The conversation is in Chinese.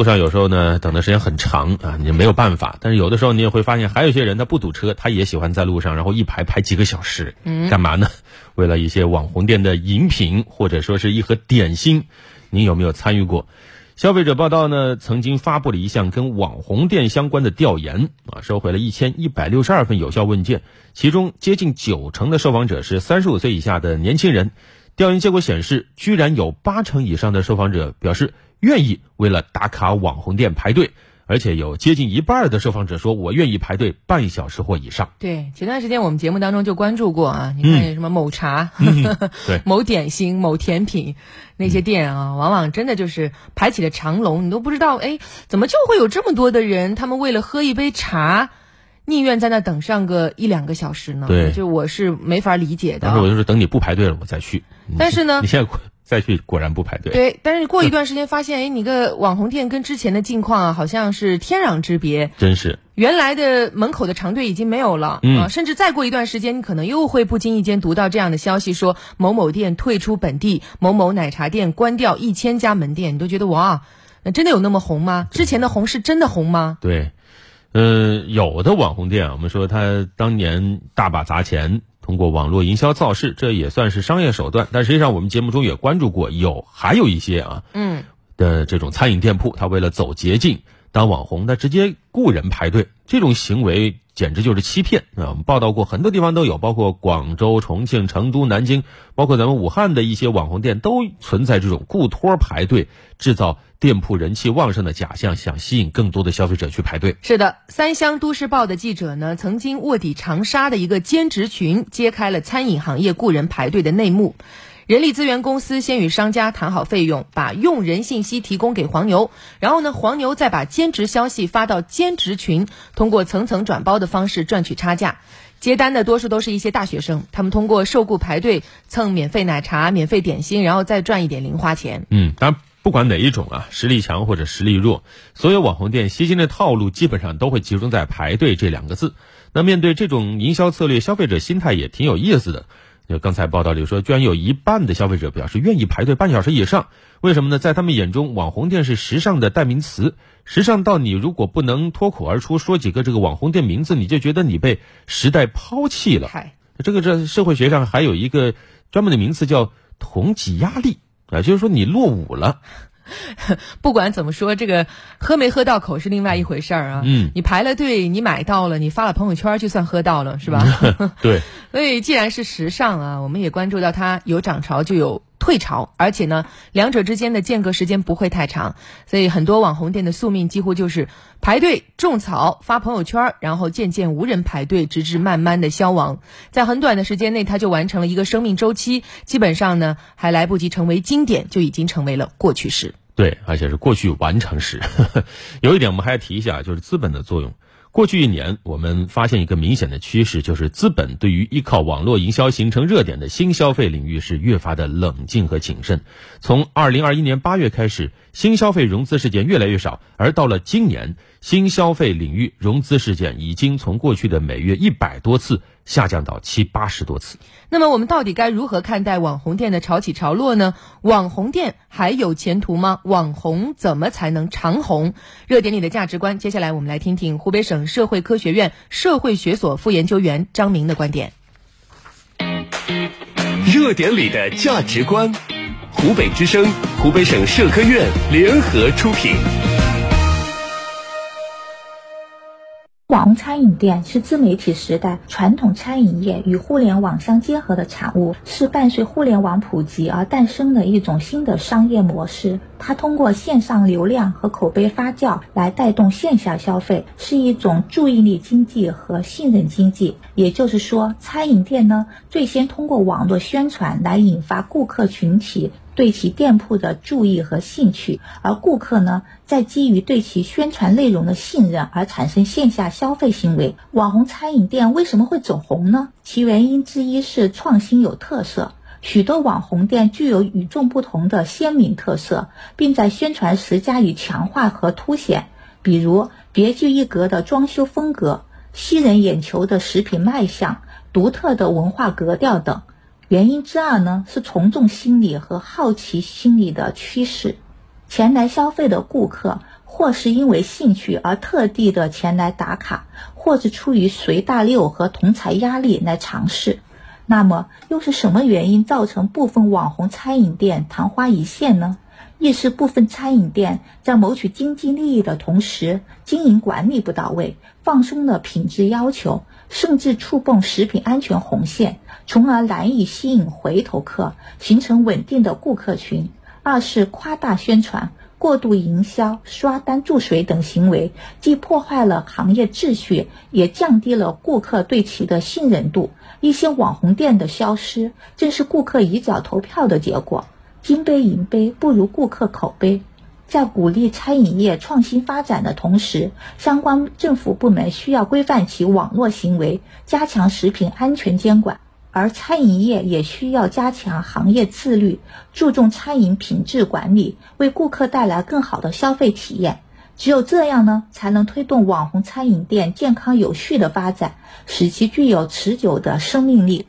路上有时候呢等的时间很长啊，你没有办法。但是有的时候你也会发现，还有一些人他不堵车，他也喜欢在路上，然后一排排几个小时，干嘛呢？为了一些网红店的饮品或者说是一盒点心，您有没有参与过？消费者报道呢曾经发布了一项跟网红店相关的调研啊，收回了一千一百六十二份有效问卷，其中接近九成的受访者是三十五岁以下的年轻人。调研结果显示，居然有八成以上的受访者表示愿意为了打卡网红店排队。而且有接近一半的受访者说，我愿意排队半小时或以上。对，前段时间我们节目当中就关注过啊，你看什么某茶、对 某点心、某甜品那些店啊，往往真的就是排起了长龙，你都不知道，哎，怎么就会有这么多的人，他们为了喝一杯茶，宁愿在那等上个一两个小时呢？对，就我是没法理解的。但是我就是等你不排队了，我再去。但是呢，你现在。再去果然不排队。对，但是过一段时间发现，哎，你个网红店跟之前的境况啊，好像是天壤之别。真是，原来的门口的长队已经没有了啊，甚至再过一段时间，你可能又会不经意间读到这样的消息，说某某店退出本地，某某奶茶店关掉一千家门店，你都觉得哇，那真的有那么红吗？之前的红是真的红吗？对，呃，有的网红店，我们说他当年大把砸钱。通过网络营销造势，这也算是商业手段。但实际上，我们节目中也关注过，有还有一些啊，嗯，的这种餐饮店铺，他为了走捷径当网红，他直接雇人排队，这种行为简直就是欺骗啊！我们报道过很多地方都有，包括广州、重庆、成都、南京，包括咱们武汉的一些网红店都存在这种雇托排队，制造。店铺人气旺盛的假象，想吸引更多的消费者去排队。是的，三湘都市报的记者呢，曾经卧底长沙的一个兼职群，揭开了餐饮行业雇人排队的内幕。人力资源公司先与商家谈好费用，把用人信息提供给黄牛，然后呢，黄牛再把兼职消息发到兼职群，通过层层转包的方式赚取差价。接单的多数都是一些大学生，他们通过受雇排队蹭免费奶茶、免费点心，然后再赚一点零花钱。嗯，当然。不管哪一种啊，实力强或者实力弱，所有网红店吸金的套路基本上都会集中在排队这两个字。那面对这种营销策略，消费者心态也挺有意思的。就刚才报道里说，居然有一半的消费者表示愿意排队半小时以上。为什么呢？在他们眼中，网红店是时尚的代名词，时尚到你如果不能脱口而出说几个这个网红店名字，你就觉得你被时代抛弃了。这个这社会学上还有一个专门的名词叫同级压力。啊，就是说你落伍了。不管怎么说，这个喝没喝到口是另外一回事儿啊。嗯，你排了队，你买到了，你发了朋友圈，就算喝到了，是吧？对。所以，既然是时尚啊，我们也关注到它有涨潮就有。退潮，而且呢，两者之间的间隔时间不会太长，所以很多网红店的宿命几乎就是排队种草、发朋友圈，然后渐渐无人排队，直至慢慢的消亡。在很短的时间内，它就完成了一个生命周期，基本上呢，还来不及成为经典，就已经成为了过去式。对，而且是过去完成时。有一点我们还要提一下，就是资本的作用。过去一年，我们发现一个明显的趋势，就是资本对于依靠网络营销形成热点的新消费领域是越发的冷静和谨慎。从二零二一年八月开始，新消费融资事件越来越少，而到了今年，新消费领域融资事件已经从过去的每月一百多次。下降到七八十多次。那么我们到底该如何看待网红店的潮起潮落呢？网红店还有前途吗？网红怎么才能长红？热点里的价值观，接下来我们来听听湖北省社会科学院社会学所副研究员张明的观点。热点里的价值观，湖北之声、湖北省社科院联合出品。网红餐饮店是自媒体时代传统餐饮业与互联网相结合的产物，是伴随互联网普及而诞生的一种新的商业模式。它通过线上流量和口碑发酵来带动线下消费，是一种注意力经济和信任经济。也就是说，餐饮店呢，最先通过网络宣传来引发顾客群体。对其店铺的注意和兴趣，而顾客呢，在基于对其宣传内容的信任而产生线下消费行为。网红餐饮店为什么会走红呢？其原因之一是创新有特色，许多网红店具有与众不同的鲜明特色，并在宣传时加以强化和凸显，比如别具一格的装修风格、吸人眼球的食品卖相、独特的文化格调等。原因之二呢，是从众心理和好奇心理的趋势。前来消费的顾客或是因为兴趣而特地的前来打卡，或是出于随大流和同财压力来尝试。那么，又是什么原因造成部分网红餐饮店昙花一现呢？一是部分餐饮店在谋取经济利益的同时，经营管理不到位，放松了品质要求，甚至触碰食品安全红线，从而难以吸引回头客，形成稳定的顾客群；二是夸大宣传、过度营销、刷单注水等行为，既破坏了行业秩序，也降低了顾客对其的信任度。一些网红店的消失，正是顾客一脚投票的结果。金杯银杯不如顾客口碑。在鼓励餐饮业创新发展的同时，相关政府部门需要规范其网络行为，加强食品安全监管；而餐饮业也需要加强行业自律，注重餐饮品质管理，为顾客带来更好的消费体验。只有这样呢，才能推动网红餐饮店健康有序的发展，使其具有持久的生命力。